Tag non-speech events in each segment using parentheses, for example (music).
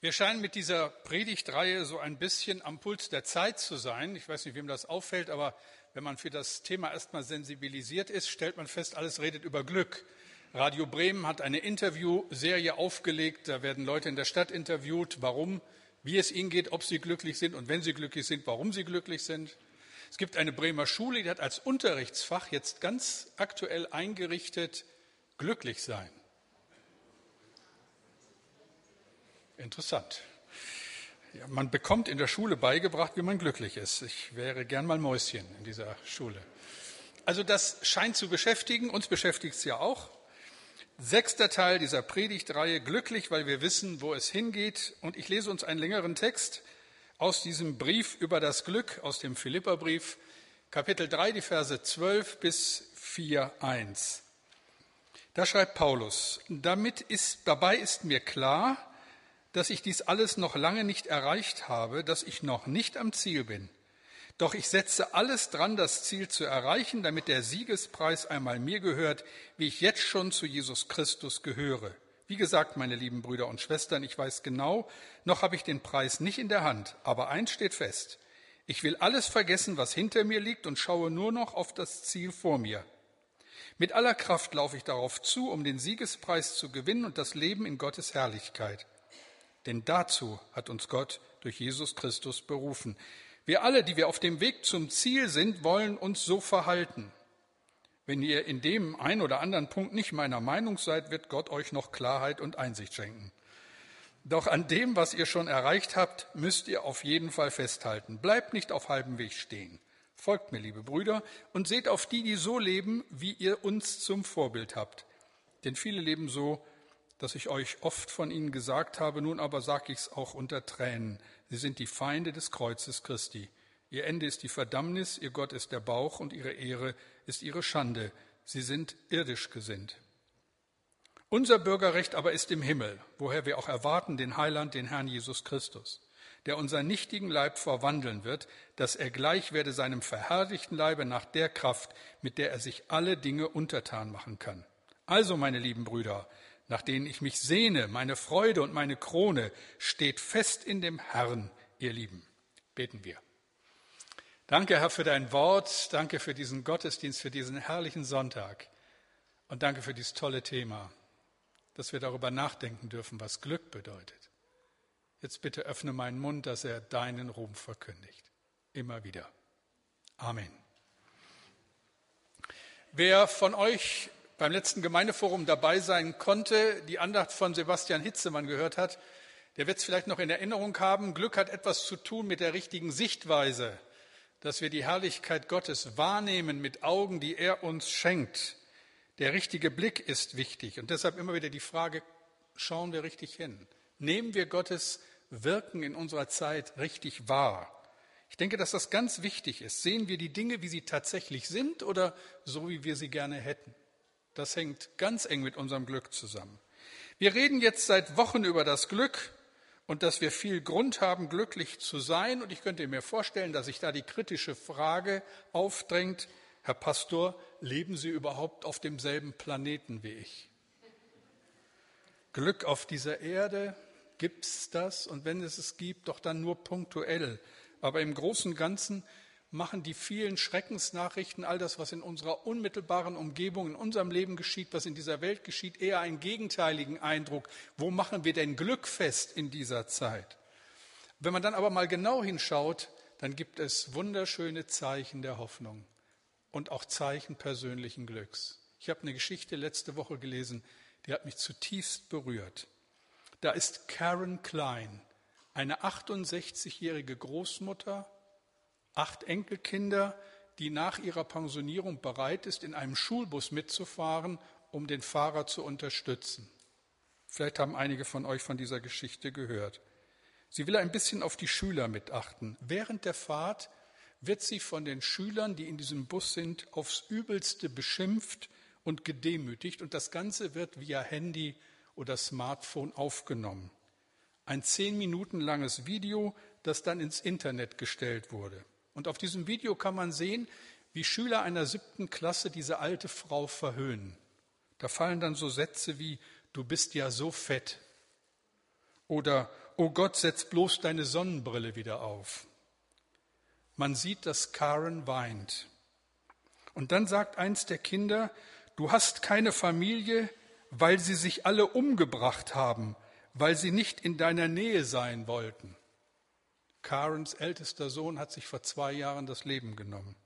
Wir scheinen mit dieser Predigtreihe so ein bisschen am Puls der Zeit zu sein. Ich weiß nicht, wem das auffällt, aber wenn man für das Thema erstmal sensibilisiert ist, stellt man fest, alles redet über Glück. Radio Bremen hat eine Interviewserie aufgelegt. Da werden Leute in der Stadt interviewt, warum, wie es ihnen geht, ob sie glücklich sind und wenn sie glücklich sind, warum sie glücklich sind. Es gibt eine Bremer Schule, die hat als Unterrichtsfach jetzt ganz aktuell eingerichtet, glücklich sein. Interessant. Ja, man bekommt in der Schule beigebracht, wie man glücklich ist. Ich wäre gern mal Mäuschen in dieser Schule. Also das scheint zu beschäftigen, uns beschäftigt es ja auch. Sechster Teil dieser Predigtreihe, glücklich, weil wir wissen, wo es hingeht. Und ich lese uns einen längeren Text aus diesem Brief über das Glück, aus dem Philipperbrief, Kapitel 3, die Verse 12 bis 4, 1. Da schreibt Paulus, damit ist, dabei ist mir klar, dass ich dies alles noch lange nicht erreicht habe, dass ich noch nicht am Ziel bin. Doch ich setze alles dran, das Ziel zu erreichen, damit der Siegespreis einmal mir gehört, wie ich jetzt schon zu Jesus Christus gehöre. Wie gesagt, meine lieben Brüder und Schwestern, ich weiß genau, noch habe ich den Preis nicht in der Hand, aber eins steht fest. Ich will alles vergessen, was hinter mir liegt und schaue nur noch auf das Ziel vor mir. Mit aller Kraft laufe ich darauf zu, um den Siegespreis zu gewinnen und das Leben in Gottes Herrlichkeit. Denn dazu hat uns Gott durch Jesus Christus berufen. Wir alle, die wir auf dem Weg zum Ziel sind, wollen uns so verhalten. Wenn ihr in dem ein oder anderen Punkt nicht meiner Meinung seid, wird Gott euch noch Klarheit und Einsicht schenken. Doch an dem, was ihr schon erreicht habt, müsst ihr auf jeden Fall festhalten. Bleibt nicht auf halbem Weg stehen. Folgt mir, liebe Brüder, und seht auf die, die so leben, wie ihr uns zum Vorbild habt. Denn viele leben so, dass ich euch oft von ihnen gesagt habe, nun aber sage ich es auch unter Tränen. Sie sind die Feinde des Kreuzes Christi. Ihr Ende ist die Verdammnis, ihr Gott ist der Bauch und ihre Ehre ist ihre Schande. Sie sind irdisch gesinnt. Unser Bürgerrecht aber ist im Himmel, woher wir auch erwarten den Heiland, den Herrn Jesus Christus, der unseren nichtigen Leib verwandeln wird, dass er gleich werde seinem verherrlichten Leibe nach der Kraft, mit der er sich alle Dinge untertan machen kann. Also, meine lieben Brüder, nach denen ich mich sehne, meine Freude und meine Krone, steht fest in dem Herrn, ihr Lieben. Beten wir. Danke, Herr, für dein Wort. Danke für diesen Gottesdienst, für diesen herrlichen Sonntag. Und danke für dieses tolle Thema, dass wir darüber nachdenken dürfen, was Glück bedeutet. Jetzt bitte öffne meinen Mund, dass er deinen Ruhm verkündigt. Immer wieder. Amen. Wer von euch beim letzten Gemeindeforum dabei sein konnte, die Andacht von Sebastian Hitzemann gehört hat, der wird es vielleicht noch in Erinnerung haben. Glück hat etwas zu tun mit der richtigen Sichtweise, dass wir die Herrlichkeit Gottes wahrnehmen mit Augen, die er uns schenkt. Der richtige Blick ist wichtig und deshalb immer wieder die Frage, schauen wir richtig hin? Nehmen wir Gottes Wirken in unserer Zeit richtig wahr? Ich denke, dass das ganz wichtig ist. Sehen wir die Dinge, wie sie tatsächlich sind oder so, wie wir sie gerne hätten? Das hängt ganz eng mit unserem Glück zusammen. Wir reden jetzt seit Wochen über das Glück und dass wir viel Grund haben, glücklich zu sein. Und ich könnte mir vorstellen, dass sich da die kritische Frage aufdrängt, Herr Pastor, leben Sie überhaupt auf demselben Planeten wie ich? Glück auf dieser Erde, gibt es das? Und wenn es es gibt, doch dann nur punktuell. Aber im Großen und Ganzen machen die vielen Schreckensnachrichten, all das, was in unserer unmittelbaren Umgebung, in unserem Leben geschieht, was in dieser Welt geschieht, eher einen gegenteiligen Eindruck. Wo machen wir denn Glück fest in dieser Zeit? Wenn man dann aber mal genau hinschaut, dann gibt es wunderschöne Zeichen der Hoffnung und auch Zeichen persönlichen Glücks. Ich habe eine Geschichte letzte Woche gelesen, die hat mich zutiefst berührt. Da ist Karen Klein, eine 68-jährige Großmutter, acht Enkelkinder, die nach ihrer Pensionierung bereit ist, in einem Schulbus mitzufahren, um den Fahrer zu unterstützen. Vielleicht haben einige von euch von dieser Geschichte gehört. Sie will ein bisschen auf die Schüler mitachten. Während der Fahrt wird sie von den Schülern, die in diesem Bus sind, aufs übelste beschimpft und gedemütigt und das Ganze wird via Handy oder Smartphone aufgenommen. Ein zehn Minuten langes Video, das dann ins Internet gestellt wurde. Und auf diesem Video kann man sehen, wie Schüler einer siebten Klasse diese alte Frau verhöhnen. Da fallen dann so Sätze wie, du bist ja so fett oder O Gott, setz bloß deine Sonnenbrille wieder auf. Man sieht, dass Karen weint. Und dann sagt eins der Kinder, du hast keine Familie, weil sie sich alle umgebracht haben, weil sie nicht in deiner Nähe sein wollten. Karens ältester Sohn hat sich vor zwei Jahren das Leben genommen.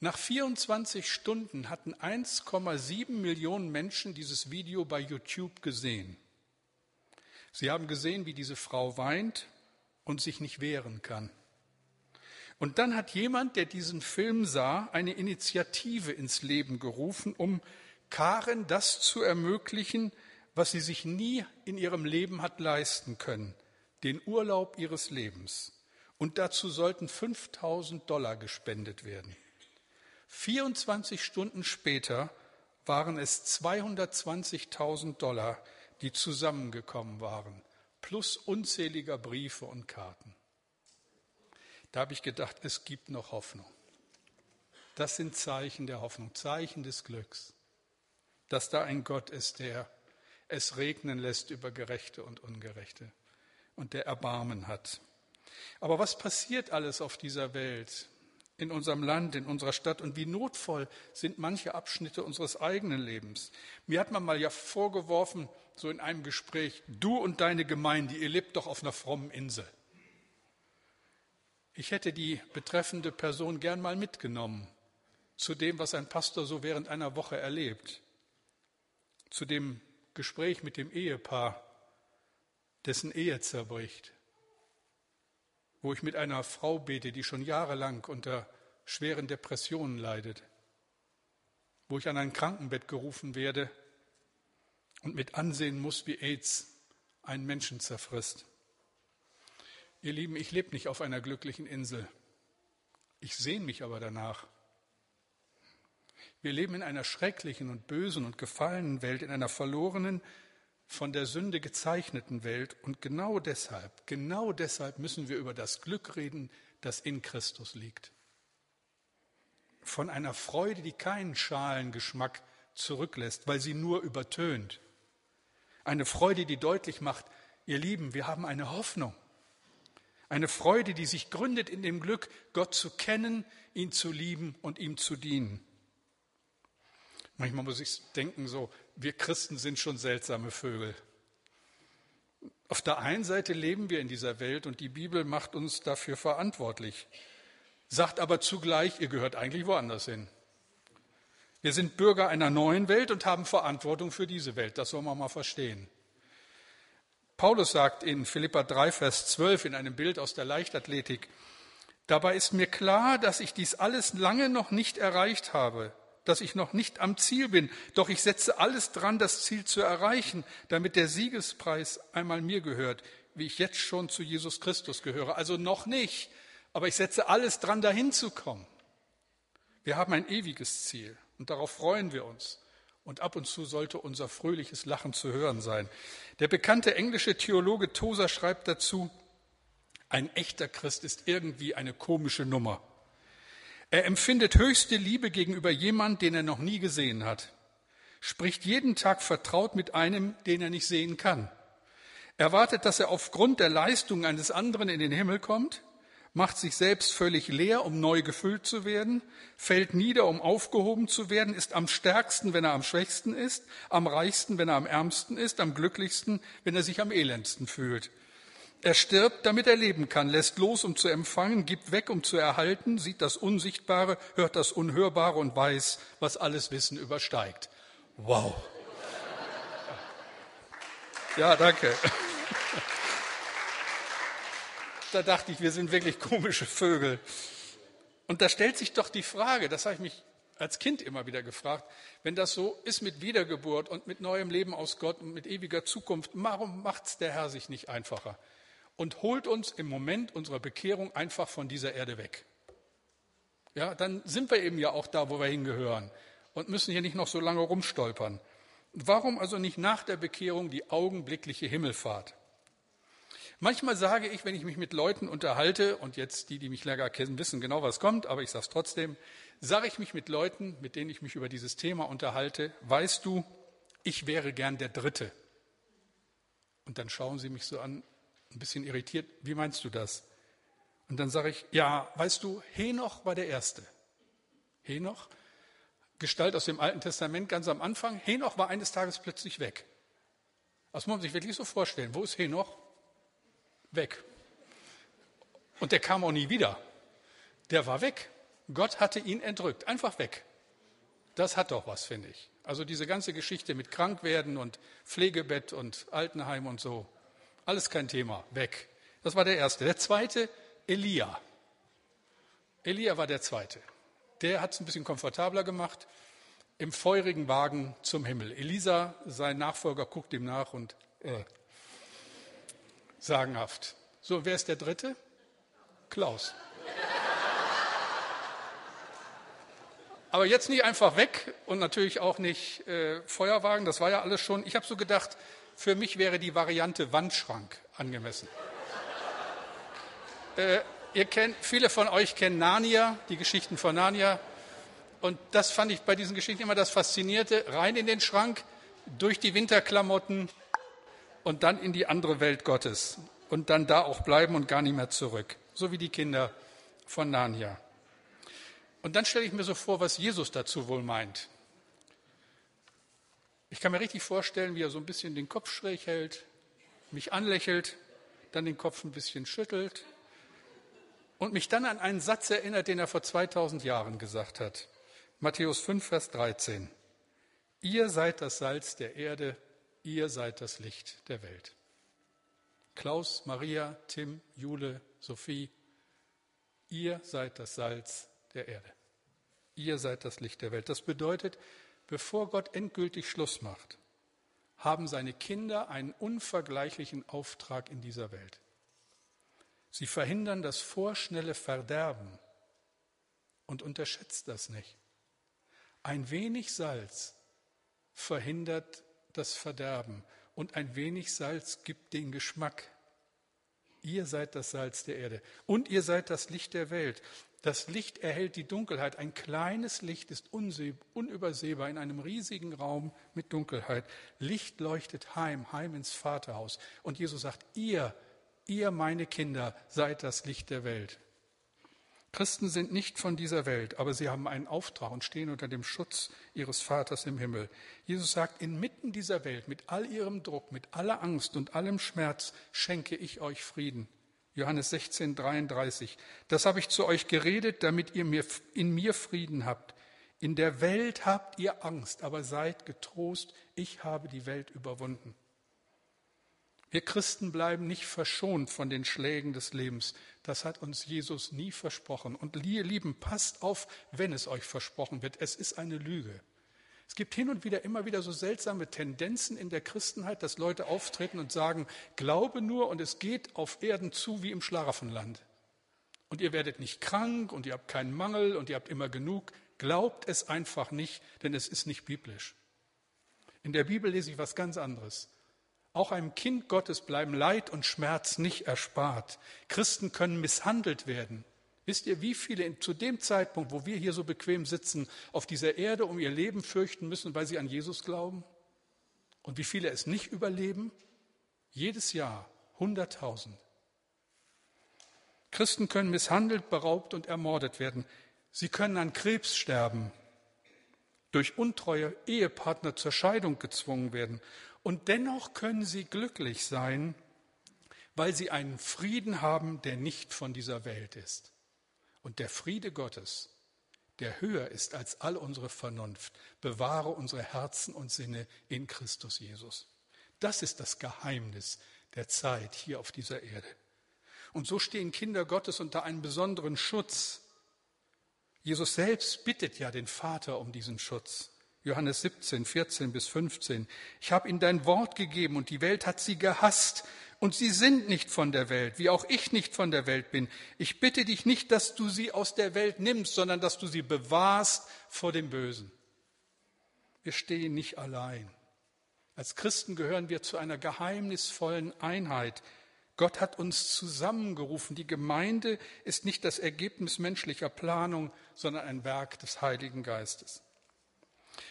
Nach 24 Stunden hatten 1,7 Millionen Menschen dieses Video bei YouTube gesehen. Sie haben gesehen, wie diese Frau weint und sich nicht wehren kann. Und dann hat jemand, der diesen Film sah, eine Initiative ins Leben gerufen, um Karen das zu ermöglichen, was sie sich nie in ihrem Leben hat leisten können, den Urlaub ihres Lebens. Und dazu sollten 5000 Dollar gespendet werden. 24 Stunden später waren es 220.000 Dollar, die zusammengekommen waren, plus unzähliger Briefe und Karten. Da habe ich gedacht, es gibt noch Hoffnung. Das sind Zeichen der Hoffnung, Zeichen des Glücks, dass da ein Gott ist, der es regnen lässt über Gerechte und Ungerechte und der Erbarmen hat. Aber was passiert alles auf dieser Welt? in unserem Land, in unserer Stadt und wie notvoll sind manche Abschnitte unseres eigenen Lebens. Mir hat man mal ja vorgeworfen, so in einem Gespräch, du und deine Gemeinde, ihr lebt doch auf einer frommen Insel. Ich hätte die betreffende Person gern mal mitgenommen zu dem, was ein Pastor so während einer Woche erlebt, zu dem Gespräch mit dem Ehepaar, dessen Ehe zerbricht, wo ich mit einer Frau bete, die schon jahrelang unter schweren Depressionen leidet, wo ich an ein Krankenbett gerufen werde und mit ansehen muss, wie AIDS einen Menschen zerfrisst. Ihr Lieben, ich lebe nicht auf einer glücklichen Insel. Ich sehne mich aber danach. Wir leben in einer schrecklichen und bösen und gefallenen Welt, in einer verlorenen, von der Sünde gezeichneten Welt. Und genau deshalb, genau deshalb müssen wir über das Glück reden, das in Christus liegt. Von einer Freude, die keinen Schalengeschmack zurücklässt, weil sie nur übertönt. Eine Freude, die deutlich macht, ihr Lieben, wir haben eine Hoffnung. Eine Freude, die sich gründet in dem Glück, Gott zu kennen, ihn zu lieben und ihm zu dienen. Manchmal muss ich denken, so, wir Christen sind schon seltsame Vögel. Auf der einen Seite leben wir in dieser Welt und die Bibel macht uns dafür verantwortlich, sagt aber zugleich, ihr gehört eigentlich woanders hin. Wir sind Bürger einer neuen Welt und haben Verantwortung für diese Welt. Das soll man mal verstehen. Paulus sagt in Philippa 3, Vers 12 in einem Bild aus der Leichtathletik, dabei ist mir klar, dass ich dies alles lange noch nicht erreicht habe dass ich noch nicht am Ziel bin, doch ich setze alles dran, das Ziel zu erreichen, damit der Siegespreis einmal mir gehört, wie ich jetzt schon zu Jesus Christus gehöre. Also noch nicht, aber ich setze alles dran, dahin zu kommen. Wir haben ein ewiges Ziel und darauf freuen wir uns. Und ab und zu sollte unser fröhliches Lachen zu hören sein. Der bekannte englische Theologe Tosa schreibt dazu, ein echter Christ ist irgendwie eine komische Nummer. Er empfindet höchste Liebe gegenüber jemand, den er noch nie gesehen hat, spricht jeden Tag vertraut mit einem, den er nicht sehen kann. Erwartet, dass er aufgrund der Leistung eines anderen in den Himmel kommt, macht sich selbst völlig leer, um neu gefüllt zu werden, fällt nieder, um aufgehoben zu werden, ist am stärksten, wenn er am schwächsten ist, am reichsten, wenn er am ärmsten ist, am glücklichsten, wenn er sich am elendsten fühlt. Er stirbt, damit er leben kann, lässt los, um zu empfangen, gibt weg, um zu erhalten, sieht das Unsichtbare, hört das Unhörbare und weiß, was alles Wissen übersteigt. Wow. Ja, danke. Da dachte ich, wir sind wirklich komische Vögel. Und da stellt sich doch die Frage, das habe ich mich als Kind immer wieder gefragt, wenn das so ist mit Wiedergeburt und mit neuem Leben aus Gott und mit ewiger Zukunft, warum macht es der Herr sich nicht einfacher? Und holt uns im Moment unserer Bekehrung einfach von dieser Erde weg. Ja, dann sind wir eben ja auch da, wo wir hingehören und müssen hier nicht noch so lange rumstolpern. Warum also nicht nach der Bekehrung die augenblickliche Himmelfahrt? Manchmal sage ich, wenn ich mich mit Leuten unterhalte, und jetzt die, die mich länger kennen, wissen genau, was kommt, aber ich sage es trotzdem, sage ich mich mit Leuten, mit denen ich mich über dieses Thema unterhalte, weißt du, ich wäre gern der Dritte. Und dann schauen sie mich so an, ein bisschen irritiert, wie meinst du das? Und dann sage ich, ja, weißt du, Henoch war der Erste. Henoch, Gestalt aus dem Alten Testament ganz am Anfang. Henoch war eines Tages plötzlich weg. Das muss man sich wirklich so vorstellen. Wo ist Henoch? Weg. Und der kam auch nie wieder. Der war weg. Gott hatte ihn entrückt. Einfach weg. Das hat doch was, finde ich. Also diese ganze Geschichte mit Krankwerden und Pflegebett und Altenheim und so. Alles kein Thema. Weg. Das war der erste. Der zweite, Elia. Elia war der zweite. Der hat es ein bisschen komfortabler gemacht. Im feurigen Wagen zum Himmel. Elisa, sein Nachfolger, guckt ihm nach und äh, sagenhaft. So, wer ist der dritte? Klaus. Aber jetzt nicht einfach weg und natürlich auch nicht äh, Feuerwagen, das war ja alles schon. Ich habe so gedacht, für mich wäre die Variante Wandschrank angemessen. äh, ihr kennt, viele von euch kennen Narnia, die Geschichten von Narnia. Und das fand ich bei diesen Geschichten immer das Faszinierte. Rein in den Schrank, durch die Winterklamotten und dann in die andere Welt Gottes. Und dann da auch bleiben und gar nicht mehr zurück. So wie die Kinder von Narnia. Und dann stelle ich mir so vor, was Jesus dazu wohl meint. Ich kann mir richtig vorstellen, wie er so ein bisschen den Kopf schräg hält, mich anlächelt, dann den Kopf ein bisschen schüttelt und mich dann an einen Satz erinnert, den er vor 2000 Jahren gesagt hat. Matthäus 5, Vers 13. Ihr seid das Salz der Erde, ihr seid das Licht der Welt. Klaus, Maria, Tim, Jule, Sophie, ihr seid das Salz der Erde. Ihr seid das Licht der Welt. Das bedeutet, bevor Gott endgültig Schluss macht, haben seine Kinder einen unvergleichlichen Auftrag in dieser Welt. Sie verhindern das vorschnelle Verderben und unterschätzt das nicht. Ein wenig Salz verhindert das Verderben und ein wenig Salz gibt den Geschmack. Ihr seid das Salz der Erde und ihr seid das Licht der Welt. Das Licht erhält die Dunkelheit. Ein kleines Licht ist unübersehbar in einem riesigen Raum mit Dunkelheit. Licht leuchtet heim, heim ins Vaterhaus. Und Jesus sagt, ihr, ihr meine Kinder, seid das Licht der Welt. Christen sind nicht von dieser Welt, aber sie haben einen Auftrag und stehen unter dem Schutz ihres Vaters im Himmel. Jesus sagt, inmitten dieser Welt, mit all ihrem Druck, mit aller Angst und allem Schmerz, schenke ich euch Frieden. Johannes 16, 33. Das habe ich zu euch geredet, damit ihr mir, in mir Frieden habt. In der Welt habt ihr Angst, aber seid getrost, ich habe die Welt überwunden. Wir Christen bleiben nicht verschont von den Schlägen des Lebens. Das hat uns Jesus nie versprochen. Und ihr Lieben, passt auf, wenn es euch versprochen wird. Es ist eine Lüge. Es gibt hin und wieder immer wieder so seltsame Tendenzen in der Christenheit, dass Leute auftreten und sagen, glaube nur und es geht auf Erden zu wie im Schlaraffenland. Und ihr werdet nicht krank und ihr habt keinen Mangel und ihr habt immer genug. Glaubt es einfach nicht, denn es ist nicht biblisch. In der Bibel lese ich was ganz anderes. Auch einem Kind Gottes bleiben Leid und Schmerz nicht erspart. Christen können misshandelt werden. Wisst ihr, wie viele zu dem Zeitpunkt, wo wir hier so bequem sitzen, auf dieser Erde um ihr Leben fürchten müssen, weil sie an Jesus glauben? Und wie viele es nicht überleben? Jedes Jahr hunderttausend. Christen können misshandelt, beraubt und ermordet werden. Sie können an Krebs sterben, durch untreue Ehepartner zur Scheidung gezwungen werden. Und dennoch können sie glücklich sein, weil sie einen Frieden haben, der nicht von dieser Welt ist. Und der Friede Gottes, der höher ist als all unsere Vernunft, bewahre unsere Herzen und Sinne in Christus Jesus. Das ist das Geheimnis der Zeit hier auf dieser Erde. Und so stehen Kinder Gottes unter einem besonderen Schutz. Jesus selbst bittet ja den Vater um diesen Schutz. Johannes 17, 14 bis 15. Ich habe ihnen dein Wort gegeben und die Welt hat sie gehasst, und sie sind nicht von der Welt, wie auch ich nicht von der Welt bin. Ich bitte dich nicht, dass du sie aus der Welt nimmst, sondern dass du sie bewahrst vor dem Bösen. Wir stehen nicht allein. Als Christen gehören wir zu einer geheimnisvollen Einheit. Gott hat uns zusammengerufen. Die Gemeinde ist nicht das Ergebnis menschlicher Planung, sondern ein Werk des Heiligen Geistes.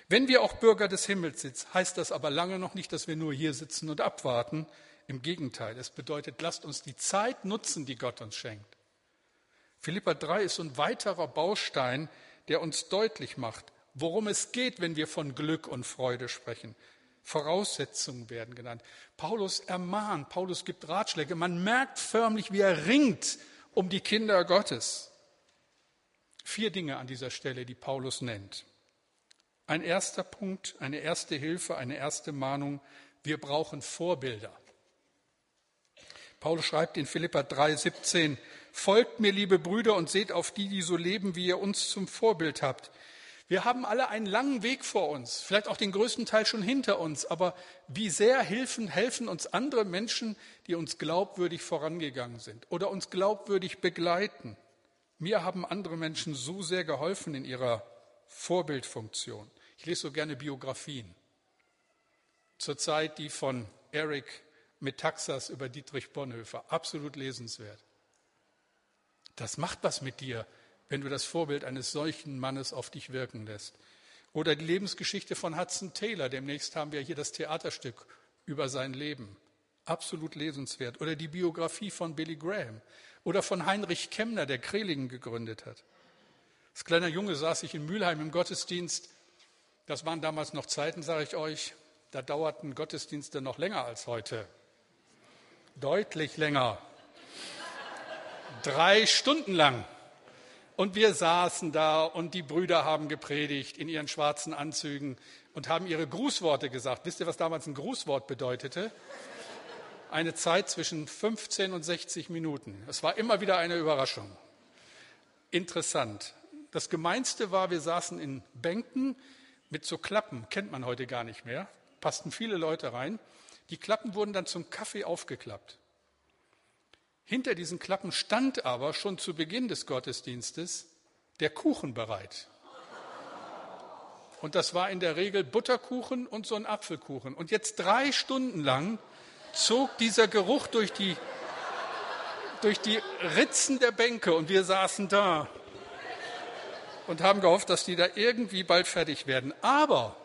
Wenn wir auch Bürger des Himmels sind, heißt das aber lange noch nicht, dass wir nur hier sitzen und abwarten, Im Gegenteil, es bedeutet, lasst uns die Zeit nutzen, die Gott uns schenkt. Philippa 3 ist ein weiterer Baustein, der uns deutlich macht, worum es geht, wenn wir von Glück und Freude sprechen. Voraussetzungen werden genannt. Paulus ermahnt, Paulus gibt Ratschläge. Man merkt förmlich, wie er ringt um die Kinder Gottes. Vier Dinge an dieser Stelle, die Paulus nennt. Ein erster Punkt, eine erste Hilfe, eine erste Mahnung. Wir brauchen Vorbilder. Paulus schreibt in Philippa 3, 17, Folgt mir, liebe Brüder, und seht auf die, die so leben, wie ihr uns zum Vorbild habt. Wir haben alle einen langen Weg vor uns, vielleicht auch den größten Teil schon hinter uns, aber wie sehr helfen, helfen uns andere Menschen, die uns glaubwürdig vorangegangen sind oder uns glaubwürdig begleiten. Mir haben andere Menschen so sehr geholfen in ihrer Vorbildfunktion. Ich lese so gerne Biografien. Zurzeit die von Eric Metaxas über Dietrich Bonhoeffer. Absolut lesenswert. Das macht was mit dir, wenn du das Vorbild eines solchen Mannes auf dich wirken lässt. Oder die Lebensgeschichte von Hudson Taylor. Demnächst haben wir hier das Theaterstück über sein Leben. Absolut lesenswert. Oder die Biografie von Billy Graham. Oder von Heinrich Kemner, der Krelingen gegründet hat. Als kleiner Junge saß ich in Mülheim im Gottesdienst. Das waren damals noch Zeiten, sage ich euch. Da dauerten Gottesdienste noch länger als heute. Deutlich länger. Drei Stunden lang. Und wir saßen da und die Brüder haben gepredigt in ihren schwarzen Anzügen und haben ihre Grußworte gesagt. Wisst ihr, was damals ein Grußwort bedeutete? Eine Zeit zwischen 15 und 60 Minuten. Es war immer wieder eine Überraschung. Interessant. Das Gemeinste war, wir saßen in Bänken mit so Klappen, kennt man heute gar nicht mehr, passten viele Leute rein. Die Klappen wurden dann zum Kaffee aufgeklappt. Hinter diesen Klappen stand aber schon zu Beginn des Gottesdienstes der Kuchen bereit. Und das war in der Regel Butterkuchen und so ein Apfelkuchen. Und jetzt drei Stunden lang zog dieser Geruch durch die, durch die Ritzen der Bänke und wir saßen da und haben gehofft, dass die da irgendwie bald fertig werden. Aber,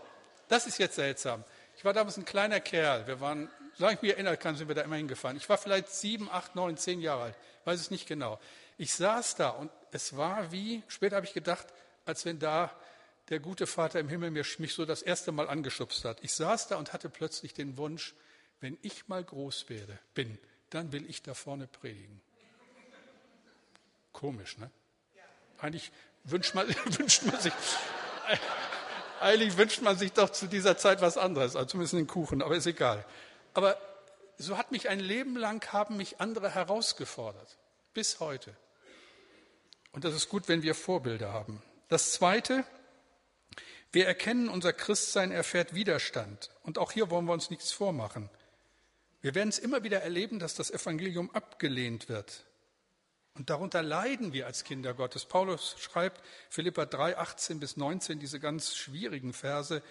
das ist jetzt seltsam. Ich war damals ein kleiner Kerl. Wir waren solange ich mich erinnern kann, sind wir da immer hingefahren. Ich war vielleicht sieben, acht, neun, zehn Jahre alt, weiß es nicht genau. Ich saß da und es war wie, später habe ich gedacht, als wenn da der gute Vater im Himmel mich so das erste Mal angeschubst hat. Ich saß da und hatte plötzlich den Wunsch, wenn ich mal groß werde, bin, dann will ich da vorne predigen. Komisch, ne? Eigentlich wünscht man, (laughs) wünscht man sich, eigentlich wünscht man sich doch zu dieser Zeit was anderes, also zumindest den Kuchen, aber ist egal. Aber so hat mich ein Leben lang, haben mich andere herausgefordert. Bis heute. Und das ist gut, wenn wir Vorbilder haben. Das Zweite, wir erkennen, unser Christsein erfährt Widerstand. Und auch hier wollen wir uns nichts vormachen. Wir werden es immer wieder erleben, dass das Evangelium abgelehnt wird. Und darunter leiden wir als Kinder Gottes. Paulus schreibt Philippa 3, 18 bis 19 diese ganz schwierigen Verse.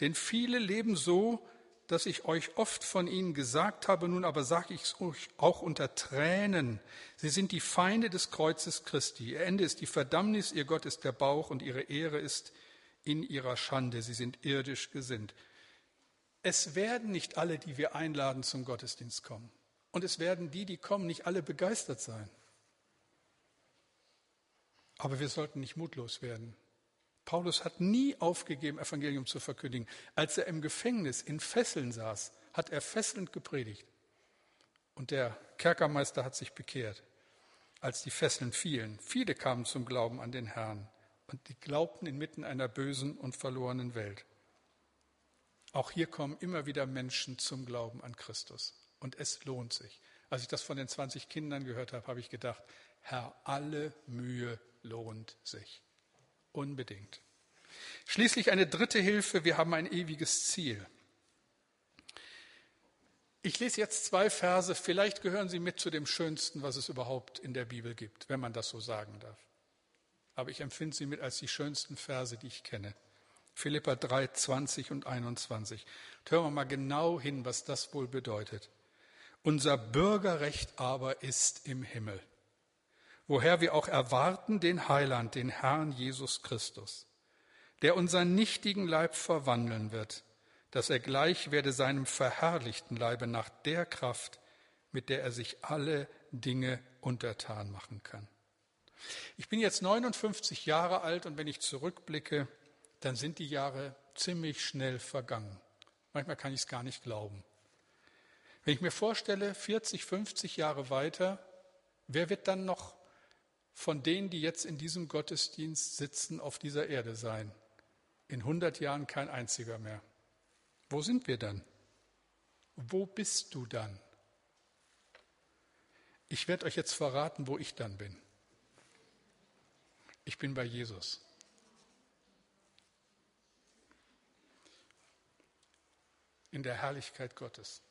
Denn viele leben so, dass ich euch oft von ihnen gesagt habe, nun aber sage ich es euch auch unter Tränen. Sie sind die Feinde des Kreuzes Christi. Ihr Ende ist die Verdammnis, ihr Gott ist der Bauch und ihre Ehre ist in ihrer Schande. Sie sind irdisch gesinnt. Es werden nicht alle, die wir einladen, zum Gottesdienst kommen. Und es werden die, die kommen, nicht alle begeistert sein. Aber wir sollten nicht mutlos werden. Paulus hat nie aufgegeben, Evangelium zu verkündigen. Als er im Gefängnis in Fesseln saß, hat er fesselnd gepredigt. Und der Kerkermeister hat sich bekehrt, als die Fesseln fielen. Viele kamen zum Glauben an den Herrn und die glaubten inmitten einer bösen und verlorenen Welt. Auch hier kommen immer wieder Menschen zum Glauben an Christus. Und es lohnt sich. Als ich das von den 20 Kindern gehört habe, habe ich gedacht, Herr, alle Mühe lohnt sich. Unbedingt. Schließlich eine dritte Hilfe, wir haben ein ewiges Ziel. Ich lese jetzt zwei Verse, vielleicht gehören sie mit zu dem Schönsten, was es überhaupt in der Bibel gibt, wenn man das so sagen darf. Aber ich empfinde sie mit als die schönsten Verse, die ich kenne. Philippa 3, 20 und 21. hören wir mal genau hin, was das wohl bedeutet. Unser Bürgerrecht aber ist im Himmel woher wir auch erwarten den Heiland, den Herrn Jesus Christus, der unseren nichtigen Leib verwandeln wird, dass er gleich werde seinem verherrlichten Leibe nach der Kraft, mit der er sich alle Dinge untertan machen kann. Ich bin jetzt 59 Jahre alt und wenn ich zurückblicke, dann sind die Jahre ziemlich schnell vergangen. Manchmal kann ich es gar nicht glauben. Wenn ich mir vorstelle, 40, 50 Jahre weiter, wer wird dann noch von denen, die jetzt in diesem Gottesdienst sitzen, auf dieser Erde sein? In 100 Jahren kein einziger mehr. Wo sind wir dann? Wo bist du dann? Ich werde euch jetzt verraten, wo ich dann bin. Ich bin bei Jesus. In der Herrlichkeit Gottes.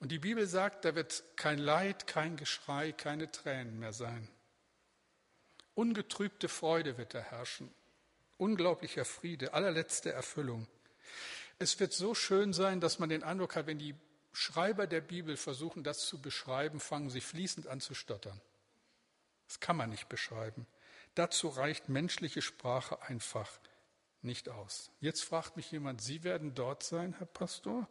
Und die Bibel sagt, da wird kein Leid, kein Geschrei, keine Tränen mehr sein. Ungetrübte Freude wird da herrschen. Unglaublicher Friede, allerletzte Erfüllung. Es wird so schön sein, dass man den Eindruck hat, wenn die Schreiber der Bibel versuchen, das zu beschreiben, fangen sie fließend an zu stottern. Das kann man nicht beschreiben. Dazu reicht menschliche Sprache einfach nicht aus. Jetzt fragt mich jemand, Sie werden dort sein, Herr Pastor?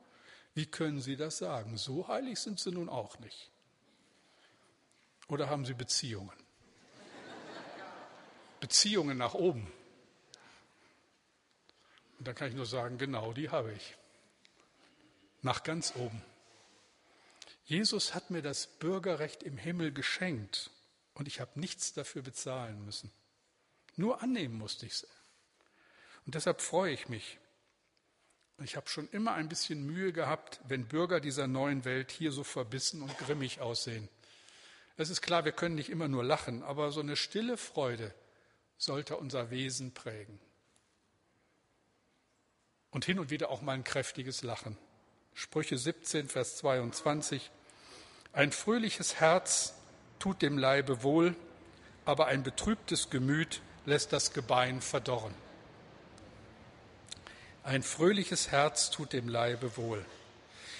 Wie können Sie das sagen? So heilig sind Sie nun auch nicht. Oder haben Sie Beziehungen? Beziehungen nach oben. Und da kann ich nur sagen, genau die habe ich. Nach ganz oben. Jesus hat mir das Bürgerrecht im Himmel geschenkt und ich habe nichts dafür bezahlen müssen. Nur annehmen musste ich es. Und deshalb freue ich mich, ich habe schon immer ein bisschen Mühe gehabt, wenn Bürger dieser neuen Welt hier so verbissen und grimmig aussehen. Es ist klar, wir können nicht immer nur lachen, aber so eine stille Freude sollte unser Wesen prägen. Und hin und wieder auch mal ein kräftiges Lachen. Sprüche 17, Vers 22. Ein fröhliches Herz tut dem Leibe wohl, aber ein betrübtes Gemüt lässt das Gebein verdorren. Ein fröhliches Herz tut dem Leibe wohl.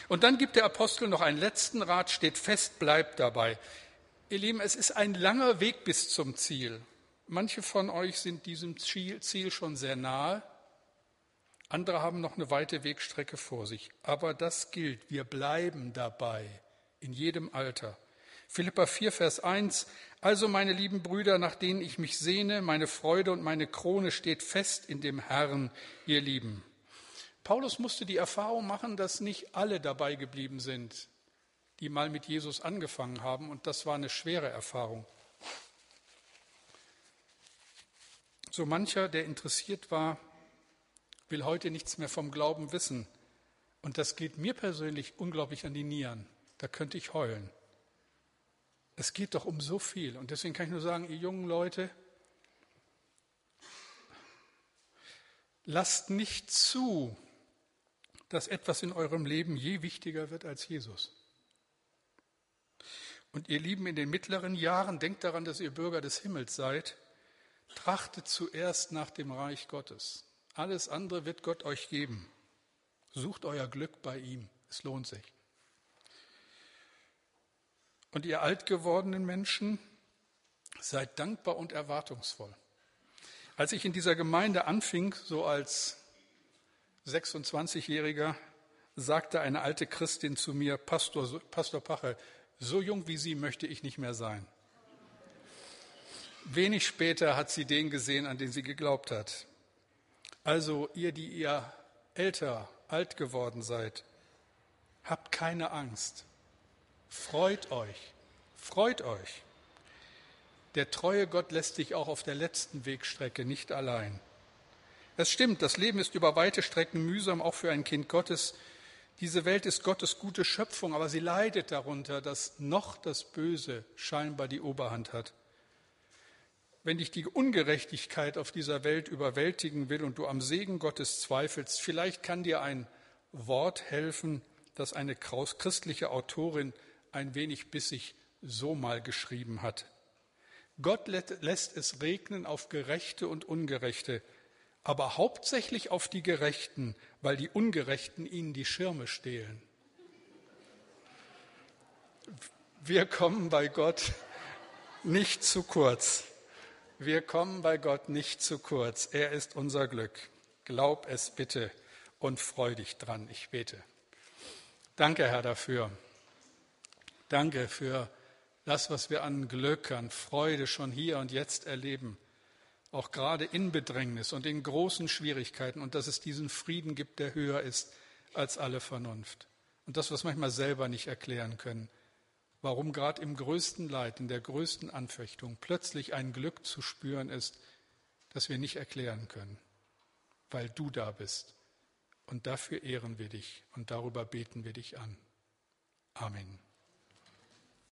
Und dann gibt der Apostel noch einen letzten Rat, steht fest, bleibt dabei. Ihr Lieben, es ist ein langer Weg bis zum Ziel. Manche von euch sind diesem Ziel schon sehr nahe, andere haben noch eine weite Wegstrecke vor sich. Aber das gilt, wir bleiben dabei in jedem Alter. Philippa 4, Vers 1. Also, meine lieben Brüder, nach denen ich mich sehne, meine Freude und meine Krone steht fest in dem Herrn, ihr Lieben. Paulus musste die Erfahrung machen, dass nicht alle dabei geblieben sind, die mal mit Jesus angefangen haben, und das war eine schwere Erfahrung. So mancher, der interessiert war, will heute nichts mehr vom Glauben wissen. Und das geht mir persönlich unglaublich an die Nieren. Da könnte ich heulen. Es geht doch um so viel. Und deswegen kann ich nur sagen, ihr jungen Leute, lasst nicht zu, dass etwas in eurem Leben je wichtiger wird als Jesus. Und ihr Lieben in den mittleren Jahren, denkt daran, dass ihr Bürger des Himmels seid, trachtet zuerst nach dem Reich Gottes. Alles andere wird Gott euch geben. Sucht euer Glück bei ihm. Es lohnt sich. Und ihr alt gewordenen Menschen, seid dankbar und erwartungsvoll. Als ich in dieser Gemeinde anfing, so als 26-Jähriger, sagte eine alte Christin zu mir, Pastor, Pastor Pache, so jung wie Sie möchte ich nicht mehr sein. Wenig später hat sie den gesehen, an den sie geglaubt hat. Also ihr, die ihr älter, alt geworden seid, habt keine Angst. Freut euch, freut euch. Der treue Gott lässt dich auch auf der letzten Wegstrecke nicht allein. Es stimmt, das Leben ist über weite Strecken mühsam, auch für ein Kind Gottes. Diese Welt ist Gottes gute Schöpfung, aber sie leidet darunter, dass noch das Böse scheinbar die Oberhand hat. Wenn dich die Ungerechtigkeit auf dieser Welt überwältigen will und du am Segen Gottes zweifelst, vielleicht kann dir ein Wort helfen, das eine christliche Autorin ein wenig bissig so mal geschrieben hat. Gott lässt es regnen auf Gerechte und Ungerechte, aber hauptsächlich auf die Gerechten, weil die Ungerechten ihnen die Schirme stehlen. Wir kommen bei Gott nicht zu kurz. Wir kommen bei Gott nicht zu kurz. Er ist unser Glück. Glaub es bitte und freu dich dran. Ich bete. Danke, Herr, dafür. Danke für das, was wir an Glück, an Freude schon hier und jetzt erleben, auch gerade in Bedrängnis und in großen Schwierigkeiten und dass es diesen Frieden gibt, der höher ist als alle Vernunft. Und das, was manchmal selber nicht erklären können, warum gerade im größten Leid, in der größten Anfechtung plötzlich ein Glück zu spüren ist, das wir nicht erklären können, weil du da bist. Und dafür ehren wir dich und darüber beten wir dich an. Amen.